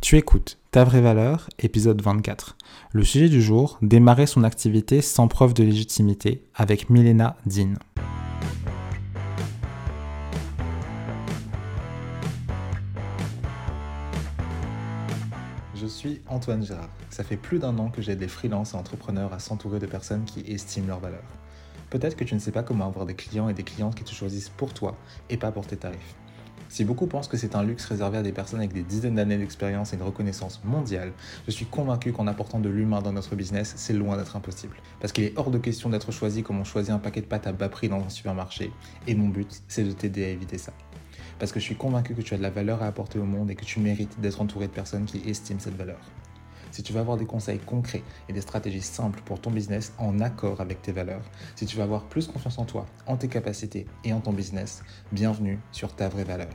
Tu écoutes Ta vraie valeur, épisode 24. Le sujet du jour, démarrer son activité sans preuve de légitimité avec Milena Dean. Je suis Antoine Gérard. Ça fait plus d'un an que j'aide des freelances et entrepreneurs à s'entourer de personnes qui estiment leur valeur. Peut-être que tu ne sais pas comment avoir des clients et des clientes qui te choisissent pour toi et pas pour tes tarifs. Si beaucoup pensent que c'est un luxe réservé à des personnes avec des dizaines d'années d'expérience et une reconnaissance mondiale, je suis convaincu qu'en apportant de l'humain dans notre business, c'est loin d'être impossible. Parce qu'il est hors de question d'être choisi comme on choisit un paquet de pâtes à bas prix dans un supermarché. Et mon but, c'est de t'aider à éviter ça. Parce que je suis convaincu que tu as de la valeur à apporter au monde et que tu mérites d'être entouré de personnes qui estiment cette valeur. Si tu veux avoir des conseils concrets et des stratégies simples pour ton business en accord avec tes valeurs, si tu veux avoir plus confiance en toi, en tes capacités et en ton business, bienvenue sur ta vraie valeur.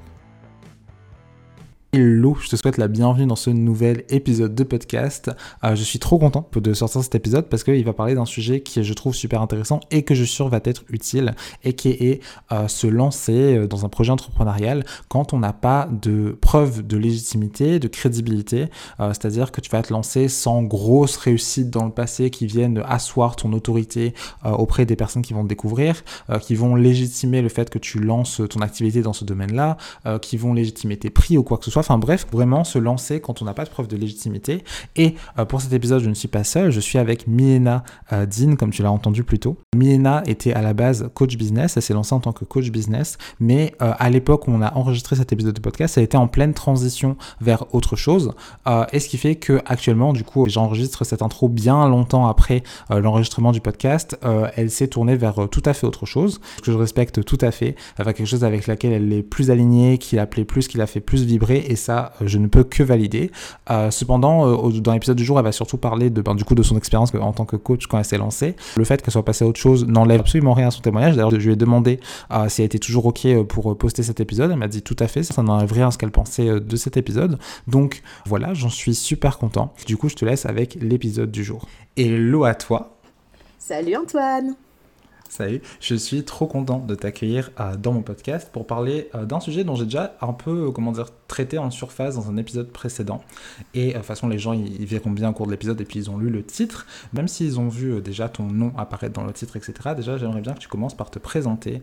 Hello, je te souhaite la bienvenue dans ce nouvel épisode de podcast. Euh, je suis trop content de sortir cet épisode parce qu'il va parler d'un sujet qui je trouve super intéressant et que je suis sûr va être utile et qui est euh, se lancer euh, dans un projet entrepreneurial quand on n'a pas de preuve de légitimité, de crédibilité. C'est-à-dire que tu vas te lancer sans grosse réussite dans le passé qui viennent asseoir ton autorité auprès des personnes qui vont te découvrir, qui vont légitimer le fait que tu lances ton activité dans ce domaine-là, qui vont légitimer tes prix ou quoi que ce soit Enfin bref, vraiment se lancer quand on n'a pas de preuve de légitimité. Et euh, pour cet épisode, je ne suis pas seul, je suis avec Milena euh, Dean, comme tu l'as entendu plus tôt. Milena était à la base coach business, elle s'est lancée en tant que coach business, mais euh, à l'époque où on a enregistré cet épisode de podcast, elle était en pleine transition vers autre chose. et ce qui fait que actuellement, du coup, j'enregistre cette intro bien longtemps après l'enregistrement du podcast. elle s'est tournée vers tout à fait autre chose, que je respecte tout à fait, vers quelque chose avec laquelle elle est plus alignée, qui la plaît plus, qui la fait plus vibrer ça, euh, je ne peux que valider. Euh, cependant, euh, dans l'épisode du jour, elle va surtout parler de, ben, du coup, de son expérience en tant que coach quand elle s'est lancée. Le fait qu'elle soit passée à autre chose n'enlève absolument rien à son témoignage. D'ailleurs, je lui ai demandé si elle était toujours OK pour poster cet épisode. Elle m'a dit tout à fait, ça n'enlève rien à ce qu'elle pensait de cet épisode. Donc voilà, j'en suis super content. Du coup, je te laisse avec l'épisode du jour. Hello à toi. Salut Antoine. Salut, je suis trop content de t'accueillir euh, dans mon podcast pour parler euh, d'un sujet dont j'ai déjà un peu, euh, comment dire, traité en surface dans un épisode précédent. Et de toute façon, les gens, ils, verront bien au cours de l'épisode et puis ils ont lu le titre. Même s'ils ont vu déjà ton nom apparaître dans le titre, etc., déjà, j'aimerais bien que tu commences par te présenter.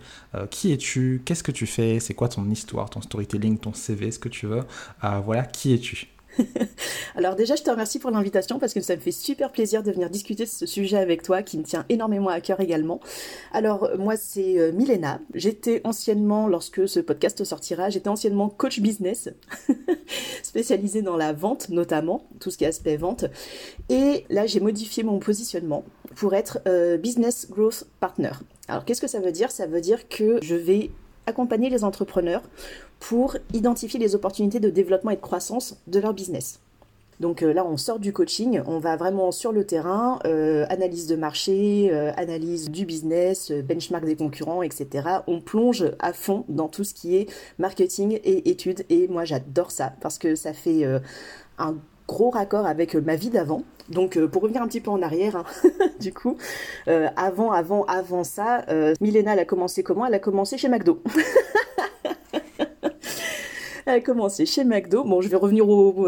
qui es-tu? Qu'est-ce que tu fais? C'est quoi ton histoire, ton storytelling, ton CV, ce que tu veux? Voilà, qui es-tu? Alors déjà, je te remercie pour l'invitation parce que ça me fait super plaisir de venir discuter de ce sujet avec toi qui me tient énormément à cœur également. Alors moi, c'est euh, Milena. J'étais anciennement, lorsque ce podcast sortira, j'étais anciennement coach business, spécialisée dans la vente notamment, tout ce qui est aspect vente. Et là, j'ai modifié mon positionnement pour être euh, business growth partner. Alors qu'est-ce que ça veut dire? Ça veut dire que je vais accompagner les entrepreneurs pour identifier les opportunités de développement et de croissance de leur business. Donc euh, là, on sort du coaching, on va vraiment sur le terrain, euh, analyse de marché, euh, analyse du business, benchmark des concurrents, etc. On plonge à fond dans tout ce qui est marketing et études. Et moi, j'adore ça parce que ça fait un gros raccord avec ma vie d'avant. Donc pour revenir un petit peu en arrière, hein, du coup, avant, avant, avant ça, Milena, elle a commencé comment? Elle a commencé chez McDo. A commencé chez McDo. Bon, je vais revenir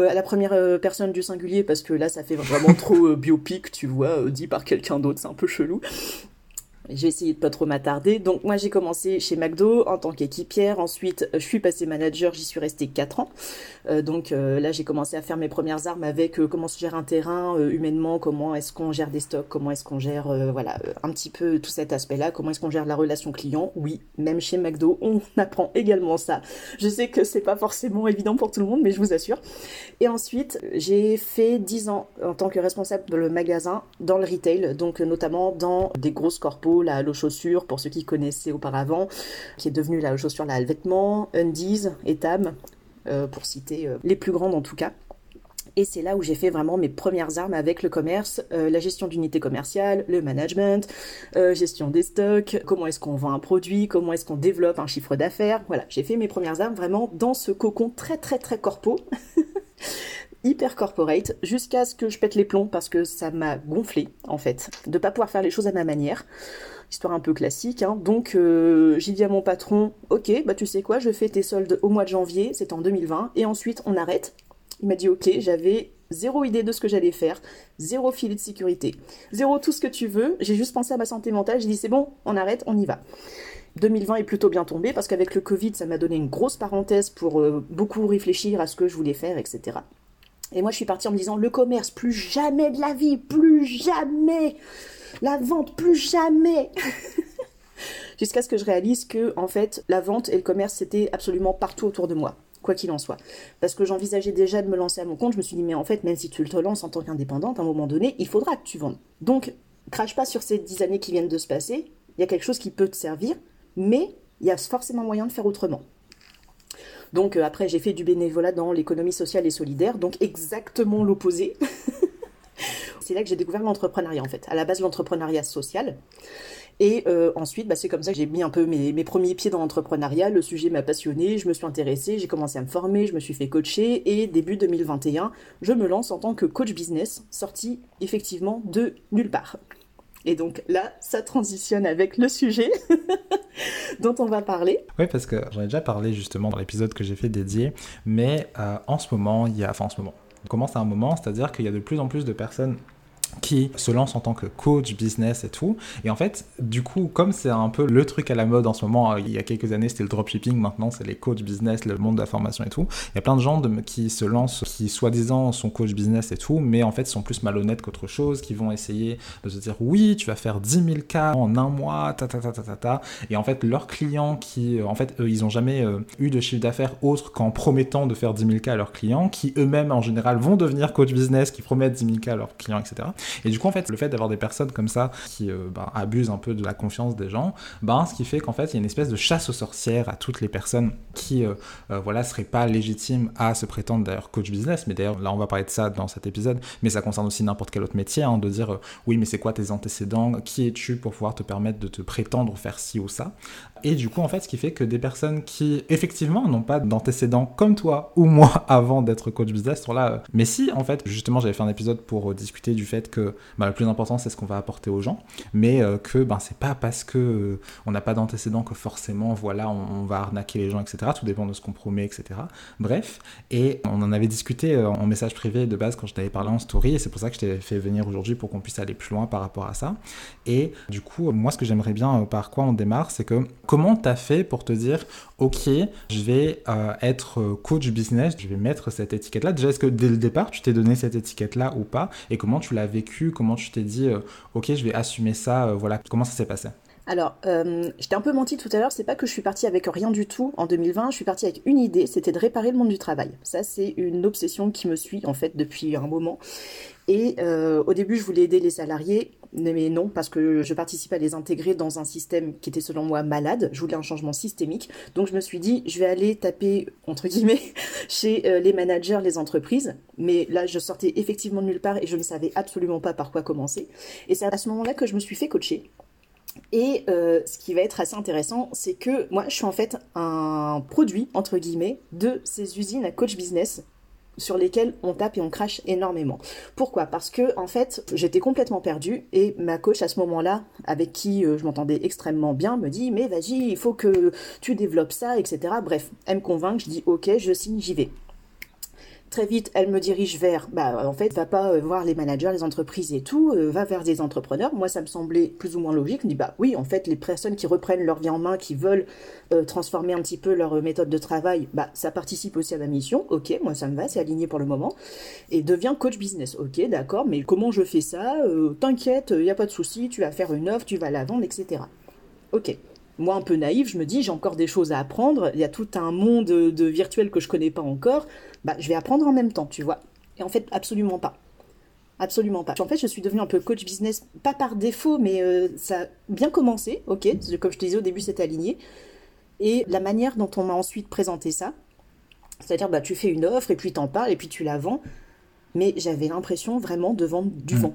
à la première euh, personne du singulier parce que là, ça fait vraiment trop euh, biopic, tu vois, euh, dit par quelqu'un d'autre, c'est un peu chelou. J'ai essayé de pas trop m'attarder. Donc moi j'ai commencé chez McDo en tant qu'équipière. Ensuite je suis passée manager, j'y suis restée 4 ans. Euh, donc euh, là j'ai commencé à faire mes premières armes avec euh, comment se gère un terrain humainement, comment est-ce qu'on gère des stocks, comment est-ce qu'on gère voilà un petit peu tout cet aspect-là, comment est-ce qu'on gère la relation client? Oui, même chez McDo on apprend également ça. Je sais que c'est pas forcément évident pour tout le monde, mais je vous assure. Et ensuite j'ai fait 10 ans en tant que responsable de le magasin dans le retail, donc notamment dans des grosses corpos la Halo Chaussure, pour ceux qui connaissaient auparavant, qui est devenue la Halo Chaussure, la Vêtements, Undies, Etam, euh, pour citer euh, les plus grandes en tout cas. Et c'est là où j'ai fait vraiment mes premières armes avec le commerce, euh, la gestion d'unités commerciales, le management, gestion des stocks, comment est-ce qu'on vend un produit, comment est-ce qu'on développe un chiffre d'affaires. Voilà, j'ai fait mes premières armes vraiment dans ce cocon très très très corpo. hyper corporate jusqu'à ce que je pète les plombs parce que ça m'a gonflé en fait de pas pouvoir faire les choses à ma manière histoire un peu classique hein. donc euh, j'ai dit à mon patron ok bah tu sais quoi je fais tes soldes au mois de janvier c'est en 2020 et ensuite on arrête Il m'a dit ok, j'avais zéro idée de ce que j'allais faire, zéro filet de sécurité, zéro tout ce que tu veux. J'ai juste pensé à ma santé mentale. J'ai dit c'est bon, on arrête, on y va. 2020 est plutôt bien tombé parce qu'avec le Covid, ça m'a donné une grosse parenthèse pour euh, beaucoup réfléchir à ce que je voulais faire, etc. Et moi, je suis partie en me disant le commerce, plus jamais de la vie, plus jamais. La vente, plus jamais. Jusqu'à ce que je réalise que, en fait, la vente et le commerce, c'était absolument partout autour de moi quoi qu'il en soit. Parce que j'envisageais déjà de me lancer à mon compte, je me suis dit, mais en fait, même si tu te lances en tant qu'indépendante, à un moment donné, il faudra que tu vendes. Donc, crache pas sur ces dix années qui viennent de se passer, il y a quelque chose qui peut te servir, mais il y a forcément moyen de faire autrement. Donc euh, après, j'ai fait du bénévolat dans l'économie sociale et solidaire, donc exactement l'opposé. c'est là que j'ai découvert l'entrepreneuriat en fait. À la base, l'entrepreneuriat social. Et euh, ensuite, bah, c'est comme ça que j'ai mis un peu mes, premiers pieds dans l'entrepreneuriat. Le sujet m'a passionné, je me suis intéressée, j'ai commencé à me former, je me suis fait coacher. Et début 2021, je me lance en tant que coach business, sorti effectivement de nulle part. Et donc là, ça transitionne avec le sujet dont on va parler. Oui, parce que j'en ai déjà parlé justement dans l'épisode que j'ai fait dédié, mais euh, en ce moment, il y a, enfin en ce moment, on commence à un moment, c'est-à-dire qu'il y a de plus en plus de personnes qui se lance en tant que coach business et tout. Et en fait, du coup, comme c'est un peu le truc à la mode en ce moment, euh, il y a quelques années c'était le dropshipping, maintenant c'est les coach business, le monde de la formation et tout. Il y a plein de gens qui se lancent, qui soi-disant sont coach business et tout, mais en fait sont plus malhonnêtes qu'autre chose, qui vont essayer de se dire oui, tu vas faire 10 000 cas en un mois, ta ta ta ta ta ta. Et en fait, leurs clients qui, euh, en fait, ils ont jamais euh, eu de chiffre d'affaires autre qu'en promettant de faire 10 000 cas à leurs clients, qui eux-mêmes en général vont devenir coach business, qui promettent 10 000 cas à leurs clients, etc. Et du coup, en fait, le fait d'avoir des personnes comme ça qui euh, ben, abusent un peu de la confiance des gens, ben, ce qui fait qu'en fait, il y a une espèce de chasse aux sorcières à toutes les personnes qui, euh, euh, voilà, seraient pas légitimes à se prétendre d'ailleurs coach business. Mais d'ailleurs, là, on va parler de ça dans cet épisode, mais ça concerne aussi n'importe quel autre métier, hein, de dire oui, mais c'est quoi tes antécédents? Qui es-tu pour pouvoir te permettre de te prétendre faire ci ou ça? Et du coup, en fait, ce qui fait que des personnes qui, effectivement, n'ont pas d'antécédents comme toi ou moi avant d'être coach business sont là. Euh, mais si, en fait, justement, j'avais fait un épisode pour euh, discuter du fait que bah, le plus important, c'est ce qu'on va apporter aux gens, mais euh, que ben, c'est pas parce que on n'a pas d'antécédents que forcément, voilà, on, va arnaquer les gens, etc. Tout dépend de ce qu'on promet, etc. Bref, et on en avait discuté en message privé de base quand je t'avais parlé en story, et c'est pour ça que je t'ai fait venir aujourd'hui pour qu'on puisse aller plus loin par rapport à ça. Et du coup, moi, ce que j'aimerais bien, par quoi on démarre, c'est que comment tu as fait pour te dire, ok, je vais euh, être euh, coach business, je vais mettre cette étiquette-là. Déjà, est-ce que dès le départ, tu t'es donné cette étiquette-là ou pas? Et comment tu l'as vécu? Comment tu t'es dit, euh, ok, je vais assumer ça Voilà, comment ça s'est passé? Alors, euh, j'étais un peu menti tout à l'heure, c'est pas que je suis partie avec rien du tout en 2020, je suis partie avec une idée, c'était de réparer le monde du travail. Ça, c'est une obsession qui me suit en fait depuis un moment. Et au début, je voulais aider les salariés, mais non, parce que je participais à les intégrer dans un système qui était selon moi malade. Je voulais un changement systémique. Donc je me suis dit, je vais aller taper, entre guillemets, chez euh, les managers, les entreprises. Mais là, je sortais effectivement de nulle part et je ne savais absolument pas par quoi commencer. Et c'est à ce moment-là que je me suis fait coacher. Et euh, ce qui va être assez intéressant, c'est que moi, je suis en fait un produit, entre guillemets, de ces usines à coach business sur lesquelles on tape et on crache énormément. Pourquoi? Parce que en fait, j'étais complètement perdue et ma coach à ce moment-là, avec qui euh, je m'entendais extrêmement bien, me dit mais vas-y, il faut que tu développes ça, etc. Bref, elle me convainc, je dis ok, je signe, j'y vais. Très vite, elle me dirige vers, bah, en fait, va pas euh, voir les managers, les entreprises et tout, euh, va vers des entrepreneurs. Moi, ça me semblait plus ou moins logique. Je me dis, bah oui, en fait, les personnes qui reprennent leur vie en main, qui veulent euh, transformer un petit peu leur méthode de travail, bah, ça participe aussi à ma mission. Ok, moi, ça me va, c'est aligné pour le moment. Et devient coach business. Ok, d'accord, mais comment je fais ça? T'inquiète, il n'y a pas de souci, tu vas faire une offre, tu vas la vendre, etc. Ok moi un peu naïf, je me dis j'ai encore des choses à apprendre, il y a tout un monde de virtuel que je connais pas encore, bah je vais apprendre en même temps, tu vois. Et en fait, absolument pas. Absolument pas. En fait, je suis devenue un peu coach business, pas par défaut, mais euh, ça a bien commencé, ok. Comme je te disais au début, c'était aligné. Et la manière dont on m'a ensuite présenté ça, c'est-à-dire bah tu fais une offre et puis t'en parles et puis tu la vends, mais j'avais l'impression vraiment de vendre du mmh. vent.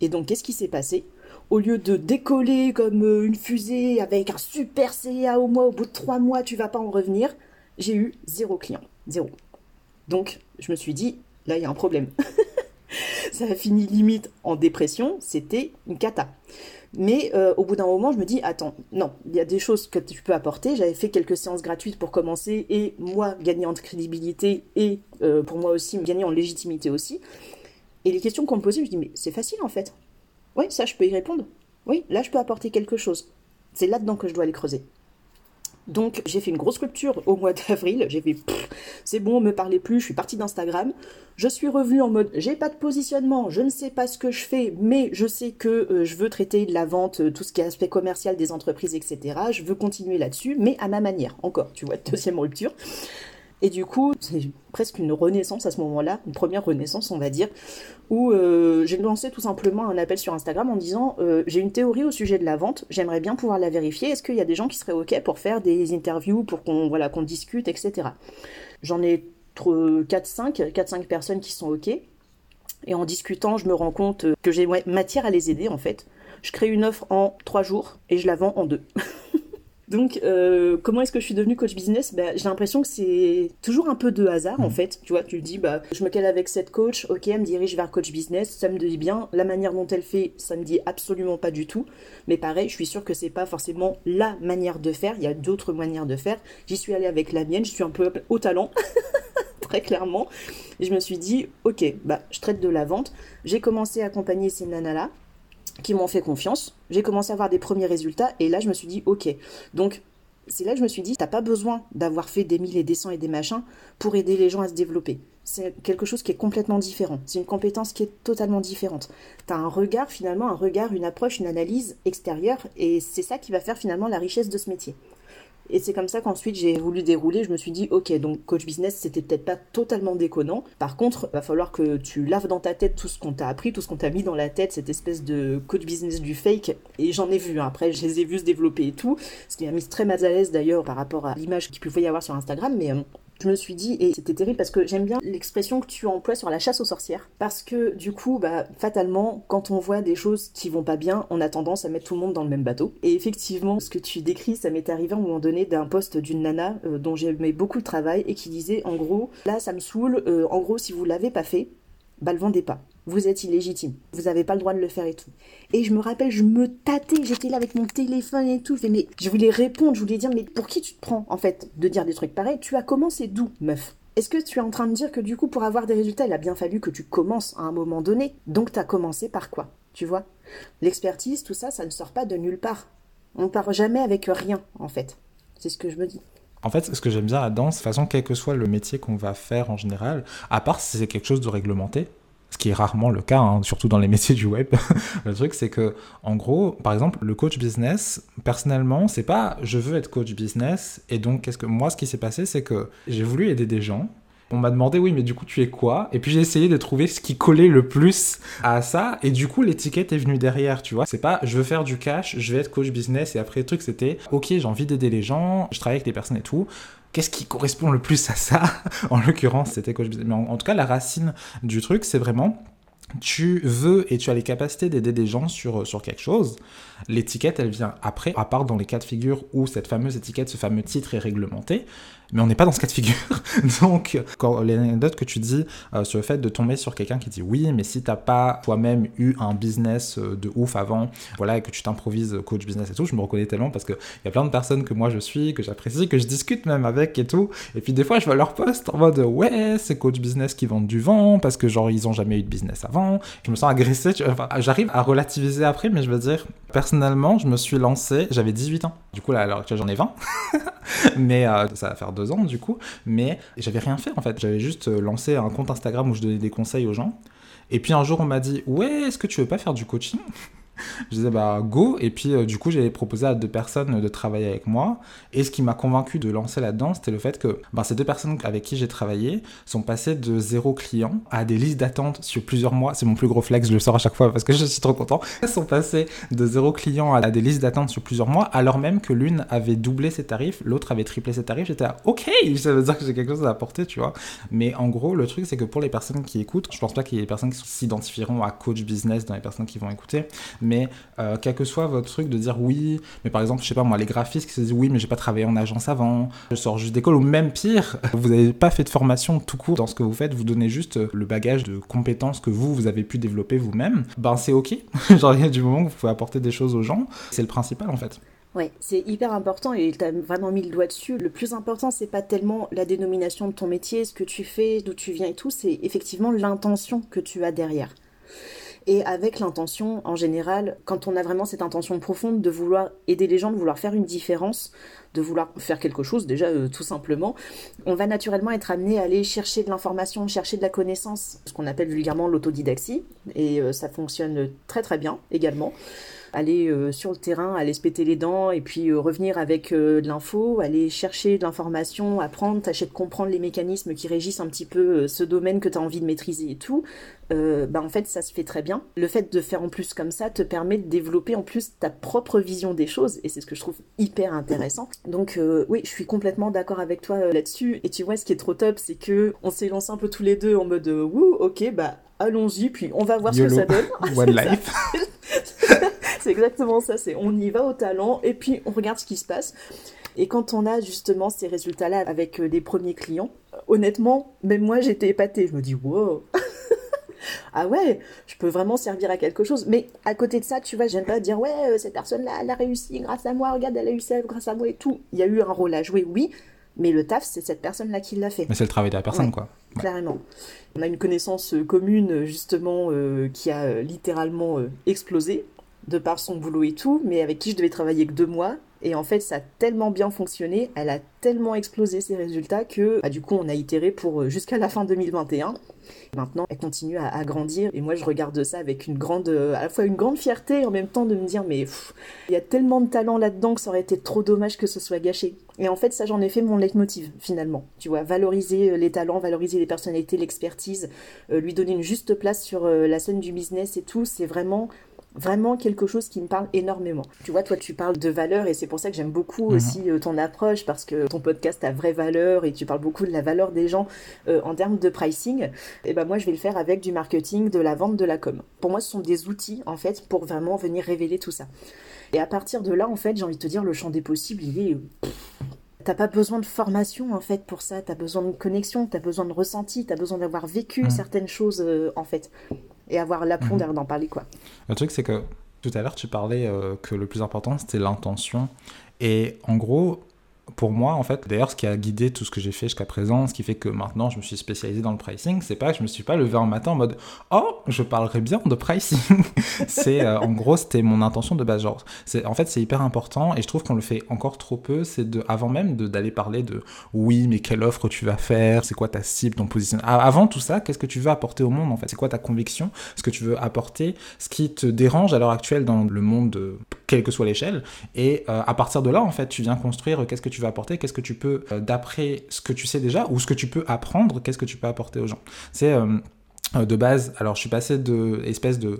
Et donc, qu'est-ce qui s'est passé? Au lieu de décoller comme euh, une fusée avec un super CA au mois, au bout de trois mois, tu vas pas en revenir, j'ai eu zéro client. Zéro. Donc, je me suis dit, là, il y a un problème. ça a fini limite en dépression, c'était une cata. Mais euh, au bout d'un moment, je me dis, attends, non, il y a des choses que tu peux apporter. J'avais fait quelques séances gratuites pour commencer et moi, gagner en crédibilité et euh, pour moi aussi, gagner en légitimité aussi. Et les questions qu'on me posait, je me dis, mais c'est facile en fait. Oui, ça, je peux y répondre. Oui, là, je peux apporter quelque chose. C'est là-dedans que je dois aller creuser. Donc j'ai fait une grosse rupture au mois d'avril. J'ai fait c'est bon, me parlez plus. Je suis partie d'Instagram. Je suis revenue en mode j'ai pas de positionnement, je ne sais pas ce que je fais, mais je sais que euh, je veux traiter de la vente, euh, tout ce qui est aspect commercial des entreprises, etc. Je veux continuer là-dessus, mais à ma manière. Encore, tu vois, deuxième rupture. Et du coup, c'est presque une renaissance à ce moment-là, une première renaissance, on va dire, où euh, j'ai lancé tout simplement un appel sur Instagram en disant euh, j'ai une théorie au sujet de la vente, j'aimerais bien pouvoir la vérifier. Est-ce qu'il y a des gens qui seraient ok pour faire des interviews, pour qu'on voilà qu'on discute, etc. J'en ai 4-5, 4-5 personnes qui sont ok. Et en discutant, je me rends compte que j'ai matière à les aider en fait. Je crée une offre en 3 jours et je la vends en 2. Donc, euh, comment est-ce que je suis devenue coach business? Bah, J'ai l'impression que c'est toujours un peu de hasard, en mm. fait. Tu vois, tu dis, bah, je me cale avec cette coach, ok, elle me dirige vers coach business, ça me dit bien. La manière dont elle fait, ça me dit absolument pas du tout. Mais pareil, je suis sûre que c'est pas forcément la manière de faire. Il y a d'autres manières de faire. J'y suis allée avec la mienne, je suis un peu au talent. très clairement. Et je me suis dit, ok, bah, je traite de la vente. J'ai commencé à accompagner ces nanas-là qui m'ont fait confiance. J'ai commencé à avoir des premiers résultats et là je me suis dit ok. Donc c'est là que je me suis dit t'as pas besoin d'avoir fait des mille et des cents et des machins pour aider les gens à se développer. C'est quelque chose qui est complètement différent. C'est une compétence qui est totalement différente. T'as un regard finalement, un regard, une approche, une analyse extérieure et c'est ça qui va faire finalement la richesse de ce métier. Et c'est comme ça qu'ensuite j'ai voulu dérouler. Je me suis dit, ok, donc coach business, c'était peut-être pas totalement déconnant. Par contre, va falloir que tu laves dans ta tête tout ce qu'on t'a appris, tout ce qu'on t'a mis dans la tête, cette espèce de coach business du fake. Et j'en ai vu. Hein. Après, je les ai vus se développer et tout. Ce qui m'a mis très mal à l'aise d'ailleurs par rapport à l'image qu'il pouvait y avoir sur Instagram. Mais euh, je me suis dit, et c'était terrible parce que j'aime bien l'expression que tu emploies sur la chasse aux sorcières. Parce que du coup, bah, fatalement, quand on voit des choses qui vont pas bien, on a tendance à mettre tout le monde dans le même bateau. Et effectivement, ce que tu décris, ça m'est arrivé à un moment donné d'un poste d'une nana euh, dont j'aimais beaucoup le travail et qui disait, en gros, là, ça me saoule, euh, en gros, si vous l'avez pas fait, bah le vendez pas. Vous êtes illégitime. Vous n'avez pas le droit de le faire et tout. Et je me rappelle, je me tâtais, j'étais là avec mon téléphone et tout. mais je voulais répondre, je voulais dire, mais pour qui tu te prends, en fait, de dire des trucs pareils? Tu as commencé d'où, meuf? Est-ce que tu es en train de dire que du coup, pour avoir des résultats, il a bien fallu que tu commences à un moment donné? Donc, tu as commencé par quoi? Tu vois? L'expertise, tout ça, ça ne sort pas de nulle part. On ne part jamais avec rien, en fait. C'est ce que je me dis. En fait, ce que j'aime bien là-dedans, de toute façon, quel que soit le métier qu'on va faire en général, à part si c'est quelque chose de réglementé, qui est rarement le cas, hein, surtout dans les métiers du web. le truc, c'est que, en gros, par exemple, le coach business, personnellement, c'est pas je veux être coach business. Et donc, qu'est-ce que moi, ce qui s'est passé, c'est que j'ai voulu aider des gens. On m'a demandé, oui, mais du coup, tu es quoi? Et puis j'ai essayé de trouver ce qui collait le plus à ça. Et du coup, l'étiquette est venue derrière, tu vois. C'est pas, je veux faire du cash, je vais être coach business. Et après, le truc, c'était, ok, j'ai envie d'aider les gens, je travaille avec des personnes et tout qu'est-ce qui correspond le plus à ça En l'occurrence, c'était coach business. Mais en, tout cas, la racine du truc, c'est vraiment tu veux et tu as les capacités d'aider des gens sur, sur quelque chose. L'étiquette, elle vient après, à part dans les cas de figure où cette fameuse étiquette, ce fameux titre est réglementé mais on n'est pas dans ce cas de figure. Donc, quand l'anecdote que tu dis euh, sur le fait de tomber sur quelqu'un qui dit oui, mais si t'as pas toi-même eu un business euh, de ouf avant, voilà, et que tu t'improvises coach business et tout, je me reconnais tellement parce qu'il y a plein de personnes que moi je suis, que j'apprécie, que je discute même avec et tout. Et puis des fois, je vois leur post en mode ouais, c'est coach business qui vendent du vent parce que genre ils ont jamais eu de business avant. Je me sens agressé. Enfin, j'arrive à relativiser après, mais je veux dire, personnellement, je me suis lancé, j'avais 18 ans. Du coup, là, alors j'en ai 20. mais euh, ça va faire ans du coup, mais j'avais rien fait en fait. J'avais juste euh, lancé un compte Instagram où je donnais des conseils aux gens. Et puis un jour, on m'a dit Ouais, est-ce que tu veux pas faire du coaching? Je disais bah go. Et puis euh, du coup j'ai proposé à deux personnes de travailler avec moi. Et ce qui m'a convaincu de lancer là-dedans c'était le fait que bah, ces deux personnes avec qui j'ai travaillé sont passées de zéro client à des listes d'attente sur plusieurs mois. C'est mon plus gros flex je le sors à chaque fois parce que je suis trop content. Elles sont passées de zéro client à des listes d'attente sur plusieurs mois alors même que l'une avait doublé ses tarifs l'autre avait triplé ses tarifs. J'étais ok ça veut dire que j'ai quelque chose à apporter tu vois. Mais en gros le truc c'est que pour les personnes qui écoutent je pense pas qu'il y ait des personnes qui s'identifieront à coach business dans les personnes qui vont écouter mais euh, quel que soit votre truc de dire oui, mais par exemple, je sais pas moi, les graphistes qui se disent oui, mais j'ai pas travaillé en agence avant, je sors juste d'école, ou même pire, vous n'avez pas fait de formation tout court dans ce que vous faites, vous donnez juste le bagage de compétences que vous, vous avez pu développer vous-même, ben c'est ok. Genre, il y a du moment où vous pouvez apporter des choses aux gens, c'est le principal en fait. Ouais, c'est hyper important et tu as vraiment mis le doigt dessus. Le plus important, c'est pas tellement la dénomination de ton métier, ce que tu fais, d'où tu viens et tout, c'est effectivement l'intention que tu as derrière. Et avec l'intention, en général, quand on a vraiment cette intention profonde de vouloir aider les gens, de vouloir faire une différence, de vouloir faire quelque chose, déjà euh, tout simplement, on va naturellement être amené à aller chercher de l'information, chercher de la connaissance, ce qu'on appelle vulgairement l'autodidaxie, et euh, ça fonctionne très très bien également aller euh, sur le terrain, aller se péter les dents et puis euh, revenir avec euh, de l'info, aller chercher de l'information, apprendre, tâcher de comprendre les mécanismes qui régissent un petit peu ce domaine que tu as envie de maîtriser et tout, bah en fait ça se fait très bien. Le fait de faire en plus comme ça te permet de développer en plus ta propre vision des choses et c'est ce que je trouve hyper intéressant. Donc oui, je suis complètement d'accord avec toi là-dessus et tu vois ce qui est trop top c'est que on s'est lancé un peu tous les deux en mode wouh ok bah allons-y puis on va voir ce que ça donne. One life. c'est exactement ça, c'est on y va au talent et puis on regarde ce qui se passe. Et quand on a justement ces résultats-là avec euh, des premiers clients, honnêtement, même moi j'étais épatée. Je me dis, wow, ah ouais, je peux vraiment servir à quelque chose. Mais à côté de ça, tu vois, j'aime pas dire, ouais, euh, cette personne-là, elle a réussi grâce à moi, regarde, elle a eu ça grâce à moi et tout. Il y a eu un rôle à jouer, oui, mais le taf, c'est cette personne-là qui l'a fait. Mais c'est le travail de la personne, quoi. Clairement. On a une connaissance euh, commune, justement, qui a littéralement explosé de par son boulot et tout, mais avec qui je devais travailler que deux mois. Et en fait, ça a tellement bien fonctionné, elle a tellement explosé ses résultats que bah, du coup, on a itéré pour euh, jusqu'à la fin 2021. Maintenant, elle continue à, grandir et moi, je regarde ça avec une grande, euh, à la fois une grande fierté et en même temps de me dire, mais il y a tellement de talent là-dedans que ça aurait été trop dommage que ce soit gâché. Et en fait, ça, j'en ai fait mon leitmotiv finalement. Tu vois, valoriser euh, les talents, valoriser les personnalités, l'expertise, lui donner une juste place sur la scène du business et tout, c'est vraiment vraiment quelque chose qui me parle énormément. Tu vois, toi, tu parles de valeur et c'est pour ça que j'aime beaucoup mhm. aussi euh, ton approche parce que ton podcast a vraie valeur et tu parles beaucoup de la valeur des gens euh, en termes de pricing. Et ben moi, je vais le faire avec du marketing, de la vente, de la com. Pour moi, ce sont des outils en fait pour vraiment venir révéler tout ça. Et à partir de là, en fait, j'ai envie de te dire, le champ des possibles, il est T'as pas besoin de formation en fait pour ça, t'as besoin de connexion, t'as besoin de ressenti, t'as besoin d'avoir vécu certaines choses euh, en fait et avoir la mmh. d'en parler quoi. Le truc c'est que tout à l'heure tu parlais euh, que le plus important c'était l'intention et en gros pour moi, en fait, d'ailleurs, ce qui a guidé tout ce que j'ai fait jusqu'à présent, ce qui fait que maintenant je me suis spécialisé dans le pricing, c'est pas que je me suis pas levé un matin en mode Oh, je parlerai bien de pricing. c'est euh, en gros, c'était mon intention de base. Genre, c'est en fait, c'est hyper important et je trouve qu'on le fait encore trop peu. C'est de, avant même d'aller parler de oui, mais quelle offre tu vas faire, c'est quoi ta cible, ton positionnement. Avant tout ça, qu'est-ce que tu veux apporter au monde en fait? C'est quoi ta conviction? Ce que tu veux apporter, ce qui te dérange à l'heure actuelle dans le monde, de, quelle que soit l'échelle. Et euh, à partir de là, en fait, tu viens construire qu'est-ce que apporter, qu'est-ce que tu peux, euh, d'après ce que tu sais déjà, ou ce que tu peux apprendre, qu'est-ce que tu peux apporter aux gens. C'est euh, euh, de base, alors je suis passé de espèce de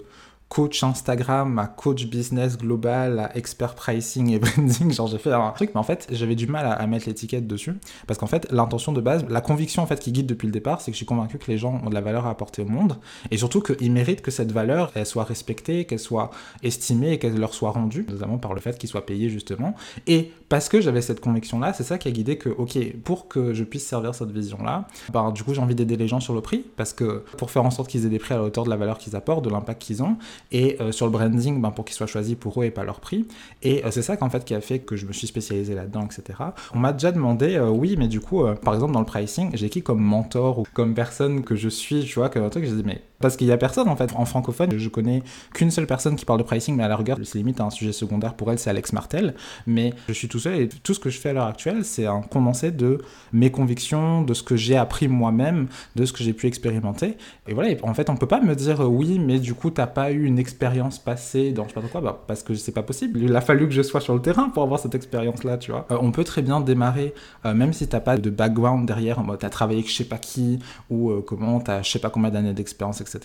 coach Instagram coach business global expert pricing et branding. Genre, j'ai fait un truc, mais en fait, j'avais du mal à, mettre l'étiquette dessus. Parce qu'en fait, l'intention de base, la conviction en fait qui guide depuis le départ, c'est que je suis convaincu que les gens ont de la valeur à apporter au monde. Et surtout qu'ils méritent que cette valeur, elle soit respectée, qu'elle soit estimée et qu'elle leur soit rendue, notamment par le fait qu'ils soient payés justement. Et parce que j'avais cette conviction-là, c'est ça qui a guidé que, ok, pour que je puisse servir cette vision-là, ben, du coup, j'ai envie d'aider les gens sur le prix. Parce que pour faire en sorte qu'ils aient des prix à la hauteur de la valeur qu'ils apportent, de l'impact qu'ils ont, et euh, sur le branding ben, pour qu'ils soient choisis pour eux et pas leur prix. Et euh, c'est ça qu'en fait qui a fait que je me suis spécialisé là-dedans, etc. On m'a déjà demandé, euh, oui, mais du coup, par exemple dans le pricing, j'ai qui comme mentor ou comme personne que je suis, tu vois, comme un truc, je dis mais parce qu'il y a personne en fait en francophone, je connais qu'une seule personne qui parle de pricing, mais à la rigueur, c'est limite un sujet secondaire pour elle, c'est Alex Martel. Mais je suis tout seul et tout ce que je fais à l'heure actuelle, c'est un condensé de mes convictions, de ce que j'ai appris moi-même, de ce que j'ai pu expérimenter. Et voilà, en fait, on peut pas me dire oui, mais du coup, t'as pas eu une expérience passée dans je sais pas quoi, bah, parce que c'est pas possible. Il a fallu que je sois sur le terrain pour avoir cette expérience-là, tu vois. Euh, on peut très bien démarrer, euh, même si t'as pas de background derrière, en mode t'as travaillé avec je sais pas qui, ou euh, comment, t'as je sais pas combien d'années d'expérience, etc.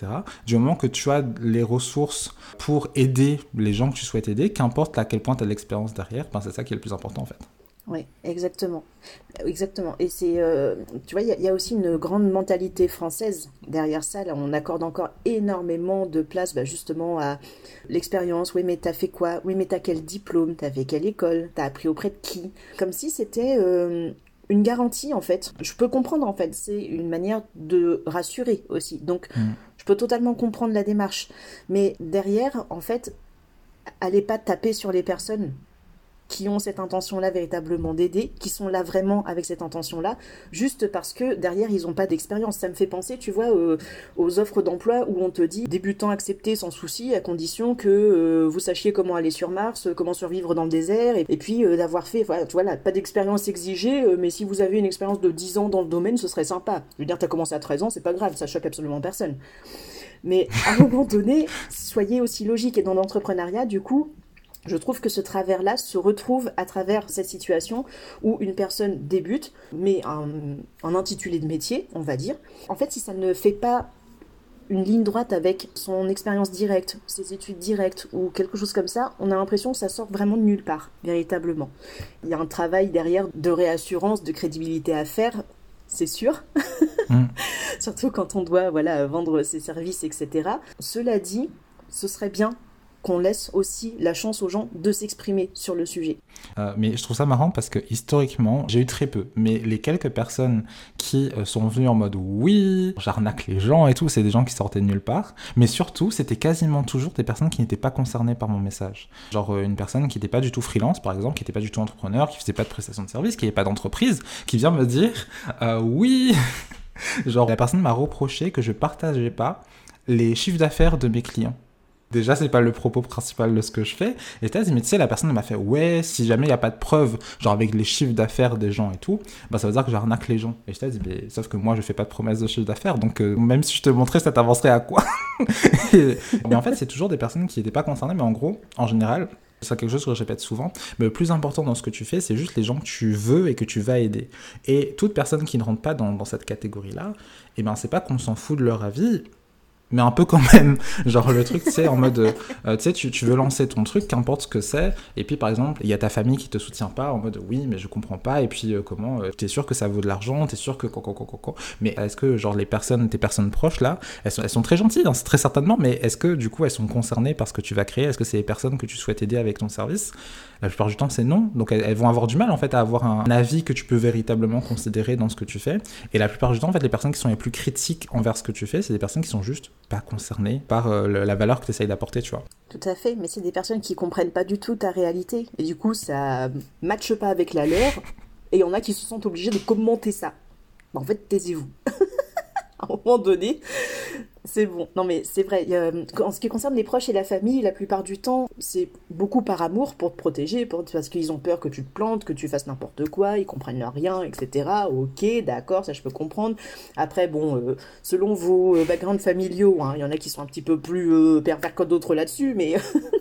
Du moment que tu as les ressources pour aider les gens que tu souhaites aider, qu'importe à quel point t'as de l'expérience derrière, ben c'est ça qui est le plus important en fait. Oui, exactement. Exactement. Et c'est, euh, tu vois, il y, a aussi une grande mentalité française derrière ça. Là, on accorde encore énormément de place, bah, justement, à l'expérience. Oui, mais t'as fait quoi? Oui, mais t'as quel diplôme? T'as fait quelle école? T'as appris auprès de qui? Comme si c'était euh, une garantie, en fait. Je peux comprendre, en fait. C'est une manière de rassurer aussi. Donc, mm. je peux totalement comprendre la démarche. Mais derrière, en fait, allez pas taper sur les personnes qui ont cette intention-là véritablement d'aider, qui sont là vraiment avec cette intention-là, juste parce que derrière ils n'ont pas d'expérience. Ça me fait penser, tu vois, euh, aux offres d'emploi où on te dit débutant accepté sans souci, à condition que euh, vous sachiez comment aller sur Mars, comment survivre dans le désert, et, puis euh, d'avoir fait, voilà, pas d'expérience exigée, mais si vous avez une expérience de 10 ans dans le domaine, ce serait sympa. Je veux dire, t'as commencé à 13 ans, c'est pas grave, ça choque absolument personne. Mais à un moment donné, soyez aussi logique. Et dans l'entrepreneuriat, du coup, je trouve que ce travers-là se retrouve à travers cette situation où une personne débute, mais un, intitulé de métier, on va dire. En fait, si ça ne fait pas une ligne droite avec son expérience directe, ses études directes ou quelque chose comme ça, on a l'impression que ça sort vraiment de nulle part, véritablement. Il y a un travail derrière de réassurance, de crédibilité à faire, c'est sûr. Mm. Surtout quand on doit voilà, vendre ses services, etc. Cela dit, ce serait bien qu'on laisse aussi la chance aux gens de s'exprimer sur le sujet. Euh, mais je trouve ça marrant parce que historiquement, j'ai eu très peu. Mais les quelques personnes qui euh, sont venues en mode oui, j'arnaque les gens et tout, c'est des gens qui sortaient de nulle part. Mais surtout, c'était quasiment toujours des personnes qui n'étaient pas concernées par mon message. Genre euh, une personne qui n'était pas du tout freelance, par exemple, qui n'était pas du tout entrepreneur, qui faisait pas de prestation de service, qui n'avait pas d'entreprise, qui vient me dire oui. Genre la personne m'a reproché que je partageais pas les chiffres d'affaires de mes clients. Déjà, c'est pas le propos principal de ce que je fais. Et t'as dit, mais tu sais, la personne m'a fait, ouais, si jamais il n'y a pas de preuves, genre avec les chiffres d'affaires des gens et tout, bah ça veut dire que j'arnaque les gens. Et je t'ai dit, sauf que moi, je fais pas de promesses de chiffre d'affaires, donc euh, même si je te montrais, ça t'avancerait à quoi? Mais en fait, c'est toujours des personnes qui n'étaient pas concernées, mais en gros, en général, c'est quelque chose que je répète souvent, mais le plus important dans ce que tu fais, c'est juste les gens que tu veux et que tu vas aider. Et toute personne qui ne rentre pas dans, dans cette catégorie-là, et eh ben c'est pas qu'on s'en fout de leur avis, mais un peu quand même. Genre le truc, sais, en mode, euh, tu sais, tu, veux lancer ton truc, qu'importe ce que c'est, et puis par exemple, il y a ta famille qui te soutient pas, en mode, oui, mais je comprends pas, et puis euh, comment, euh, t'es sûr que ça vaut de l'argent, t'es sûr que quoi, quoi, quoi, quoi, mais est-ce que, genre, les personnes, tes personnes proches, là, elles sont, elles sont très gentilles, hein, très certainement, mais est-ce que, du coup, elles sont concernées par ce que tu vas créer? Est-ce que c'est les personnes que tu souhaites aider avec ton service? La plupart du temps, c'est non. Donc elles, vont avoir du mal, en fait, à avoir un avis que tu peux véritablement considérer dans ce que tu fais. Et la plupart du temps, en fait, les personnes qui sont les plus critiques envers ce que tu fais, c'est des personnes qui sont juste pas concernées par euh, la valeur que tu essayes d'apporter, tu vois. Tout à fait, mais c'est des personnes qui comprennent pas du tout ta réalité. Et du coup, ça matche pas avec la leur. Et il y en a qui se sentent obligés de commenter ça. Bah, en fait, taisez-vous. à un moment donné, c'est bon. Non, mais c'est vrai. en ce qui concerne les proches et la famille, la plupart du temps, c'est beaucoup par amour pour te protéger, parce qu'ils ont peur que tu te plantes, que tu fasses n'importe quoi, ils comprennent rien, etc. Ok, d'accord, ça je peux comprendre. Après, bon, euh, selon vos euh, backgrounds familiaux, hein, il y en a qui sont un petit peu plus euh, pervers que d'autres là-dessus, mais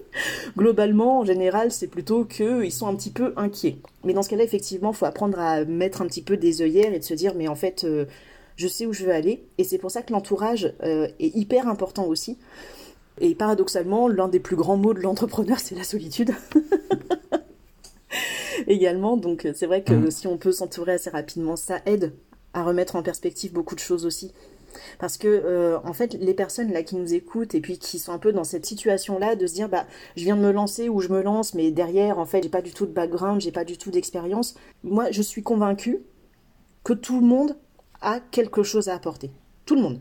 globalement, en général, c'est plutôt qu'ils sont un petit peu inquiets. Mais dans ce cas-là, effectivement, faut apprendre à mettre un petit peu des œillères et de se dire, mais en fait je sais où je veux aller. Et c'est pour ça que l'entourage euh, est hyper important aussi. Et paradoxalement, l'un des plus grands mots de l'entrepreneur, c'est la solitude. Également, donc c'est vrai que mmh. si on peut s'entourer assez rapidement, ça aide à remettre en perspective beaucoup de choses aussi. Parce que euh, en fait, les personnes là qui nous écoutent et puis qui sont un peu dans cette situation-là de se dire bah je viens de me lancer ou je me lance, mais derrière en fait j'ai pas du tout de background, j'ai pas du tout d'expérience. Moi, je suis convaincue que tout le monde a quelque chose à apporter. Tout le monde.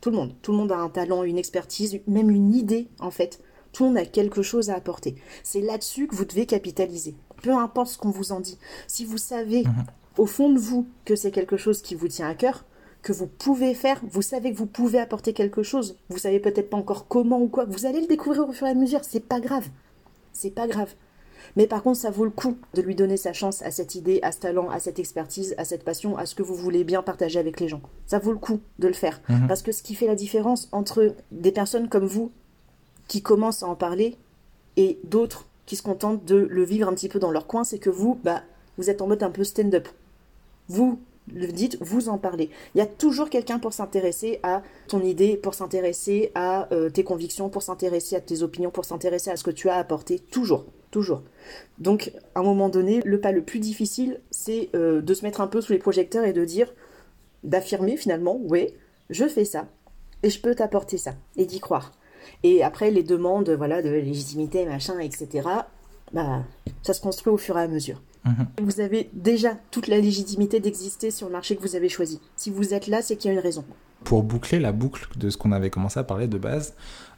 Tout le monde. Tout le monde a un talent, une expertise, même une idée en fait. Tout le monde a quelque chose à apporter. C'est là-dessus que vous devez capitaliser. Peu importe ce qu'on vous en dit. Si vous savez mhm. au fond de vous que c'est quelque chose qui vous tient à cœur, que vous pouvez faire, vous savez que vous pouvez apporter quelque chose, vous savez peut-être pas encore comment ou quoi, vous allez le découvrir au fur et à mesure, c'est pas grave. C'est pas grave. Mais par contre, ça vaut le coup de lui donner sa chance à cette idée, à ce talent, à cette expertise, à cette passion, à ce que vous voulez bien partager avec les gens. Ça vaut le coup de le faire. Mhm. Parce que ce qui fait la différence entre des personnes comme vous qui commencent à en parler et d'autres qui se contentent de le vivre un petit peu dans leur coin, c'est que vous, bah, vous êtes en mode un peu stand-up. Vous, dites, vous en parlez. Il y a toujours quelqu'un pour s'intéresser à ton idée, pour s'intéresser à euh, tes convictions, pour s'intéresser à tes opinions, pour s'intéresser à ce que tu as apporté. Toujours, toujours. Donc, à un moment donné, le pas le plus difficile, c'est euh, de se mettre un peu sous les projecteurs et de dire, d'affirmer finalement, oui, je fais ça, et je peux t'apporter ça, et d'y croire. Et après, les demandes voilà, de légitimité, machin, etc., bah, ça se construit au fur et à mesure. Mhm. Vous avez déjà toute la légitimité d'exister sur le marché que vous avez choisi. Si vous êtes là, c'est qu'il y a une raison. Pour boucler la boucle de ce qu'on avait commencé à parler de base,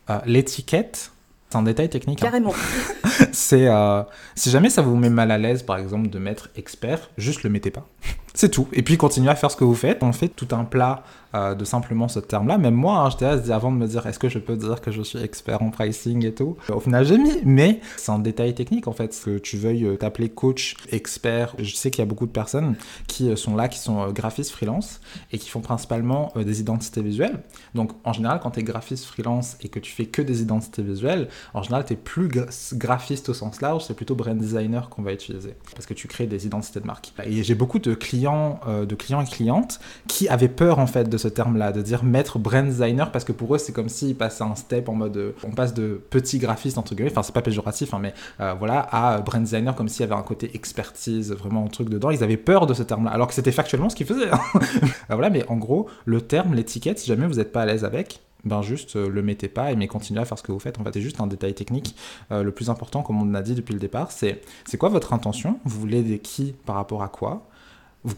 euh, l'étiquette, c'est un détail technique. Hein. Carrément. c'est euh, si jamais ça vous met mal à l'aise, par exemple, de mettre expert, juste le mettez pas. c'est tout. Et puis continuez à faire ce que vous faites. On fait tout un plat euh, de simplement ce terme-là. Même moi, hein, j'étais avant de me dire, est-ce que je peux dire que je suis expert en pricing et tout? Au final, j'ai mis, mais c'est un détail technique en fait, que tu veuilles euh, t'appeler coach, expert. Je sais qu'il y a beaucoup de personnes qui euh, sont là, qui sont graphistes freelance et qui font principalement des identités visuelles. Donc en général, quand tu es graphiste freelance et que tu fais que des identités visuelles, en général, tu es plus graphiste au sens large, c'est plutôt brand designer qu'on va utiliser parce que tu crées des identités de marque. Et j'ai beaucoup de clients, de clients et clientes qui avaient peur en fait de ce terme-là, de dire mettre brand designer, parce que pour eux, c'est comme s'ils passaient un step en mode, euh, on passe de petit graphiste, entre guillemets, enfin, c'est pas péjoratif, hein, mais euh, voilà, à brand designer, comme s'il y avait un côté expertise, vraiment un truc dedans. Ils avaient peur de ce terme-là, alors que c'était factuellement ce qu'ils faisaient. Hein. Voilà, mais en gros, le terme, l'étiquette, si jamais vous n'êtes pas à l'aise avec, ben juste euh, le mettez pas et mais continuez à faire ce que vous faites. En fait, c'est juste un détail technique. le plus important, comme on a dit depuis le départ, c'est c'est quoi votre intention? Vous voulez des qui par rapport à quoi?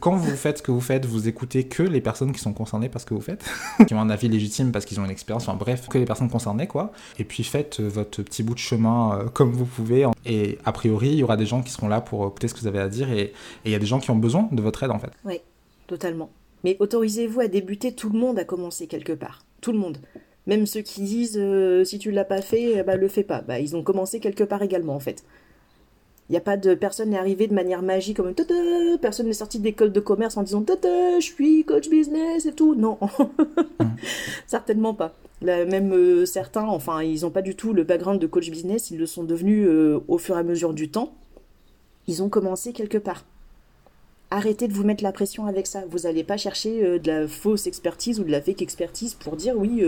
Quand vous faites ce que vous faites, vous écoutez que les personnes qui sont concernées par ce que vous faites, qui ont un avis légitime parce qu'ils ont une expérience, enfin bref, que les personnes concernées quoi. Et puis faites euh, votre petit bout de chemin euh, comme vous pouvez. Et a priori, il y aura des gens qui seront là pour écouter ce que vous avez à dire et il y a des gens qui ont besoin de votre aide en fait. Oui, totalement. Mais autorisez-vous à débuter, tout le monde a commencé quelque part. Tout le monde. Même ceux qui disent euh, si tu l'as pas fait, bah le fais pas. Bah ils ont commencé quelque part également en fait. Il n'y a pas de personne n'est arrivé de manière magique comme tata, personne n'est sorti d'école de commerce en disant tata, je suis coach business et tout. Non, mm. certainement pas. même euh, certains, enfin, ils n'ont pas du tout le background de coach business, ils le sont devenus euh, au fur et à mesure du temps. Ils ont commencé quelque part. Arrêtez de vous mettre la pression avec ça. Vous n'allez pas chercher euh, de la fausse expertise ou de la fake expertise pour dire oui,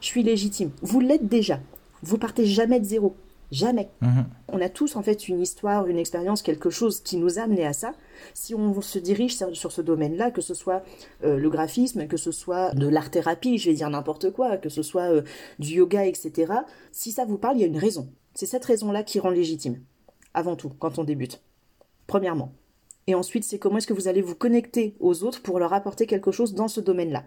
je suis légitime. Vous l'êtes déjà. Vous partez jamais de zéro. Jamais. Mhm. On a tous en fait une histoire, une expérience, quelque chose qui nous a amené à ça. Si on se dirige sur ce domaine-là, que ce soit euh, le graphisme, que ce soit de l'art-thérapie, je vais dire n'importe quoi, que ce soit euh, du yoga, etc. Si ça vous parle, il y a une raison. C'est cette raison-là qui rend légitime. Avant tout, quand on débute. Premièrement. Et ensuite, c'est comment est-ce que vous allez vous connecter aux autres pour leur apporter quelque chose dans ce domaine-là.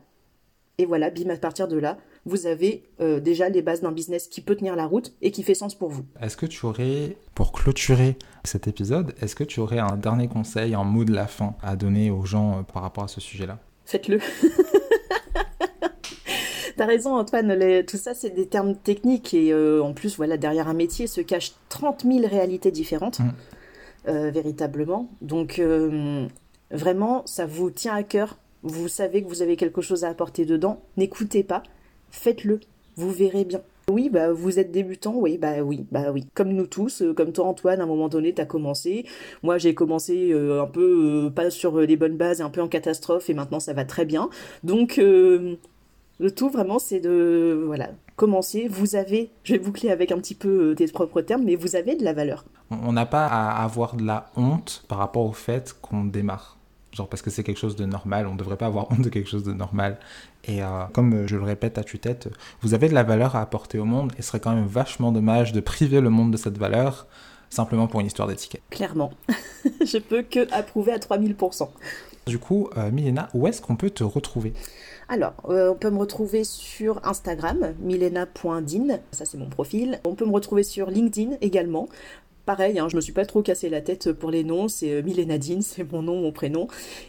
Et voilà, bim, à partir de là, vous avez euh, déjà les bases d'un business qui peut tenir la route et qui fait sens pour vous. Est-ce que tu aurais, pour clôturer cet épisode, est-ce que tu aurais un dernier conseil, un mot de la fin à donner aux gens euh, par rapport à ce sujet-là? Faites-le. T'as raison Antoine, tout ça c'est des termes techniques et euh, en plus voilà derrière un métier se cachent 30 000 réalités différentes, mmh. véritablement. Donc vraiment ça vous tient à cœur vous savez que vous avez quelque chose à apporter dedans, n'écoutez pas, faites-le, vous verrez bien. Oui, bah vous êtes débutant, oui, bah oui, bah oui. Comme nous tous, euh, comme toi Antoine, à un moment donné, t'as commencé. Moi, j'ai commencé euh, un peu euh, pas sur les bonnes bases, un peu en catastrophe, et maintenant ça va très bien. Donc le tout vraiment, c'est de voilà commencer. Vous avez, je vais boucler avec un petit peu tes propres termes, mais vous avez de la valeur. On n'a pas à avoir de la honte par rapport au fait qu'on démarre. Genre parce que c'est quelque chose de normal, on ne devrait pas avoir honte de quelque chose de normal. Et euh, comme je le répète à tue-tête, vous avez de la valeur à apporter au monde et ce serait quand même vachement dommage de priver le monde de cette valeur simplement pour une histoire d'étiquette. Clairement. je peux que approuver à 3000%. Du coup, euh, Milena, où est-ce qu'on peut te retrouver? Alors, euh, on peut me retrouver sur Instagram, milena.din, ça c'est mon profil. On peut me retrouver sur LinkedIn également, pareil, hein, je me suis pas trop cassé la tête pour les noms, c'est euh, Milénadine, c'est mon nom, mon prénom,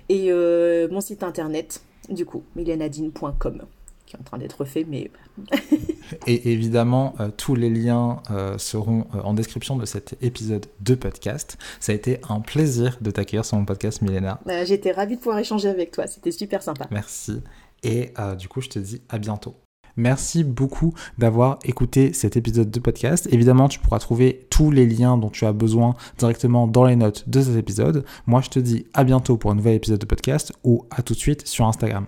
et euh, mon site internet, du coup, milénadine.com, qui est en train d'être fait, mais... et évidemment, euh, tous les liens seront en description de cet épisode de podcast. Ça a été un plaisir de t'accueillir sur mon podcast, Milena. Bah, j'étais ravie de pouvoir échanger avec toi, c'était super sympa. Merci. Et du coup, je te dis à bientôt. Merci beaucoup d'avoir écouté cet épisode de podcast. Évidemment, tu pourras trouver tous les liens dont tu as besoin directement dans les notes de cet épisode. Moi, je te dis à bientôt pour un nouvel épisode de podcast ou à tout de suite sur Instagram.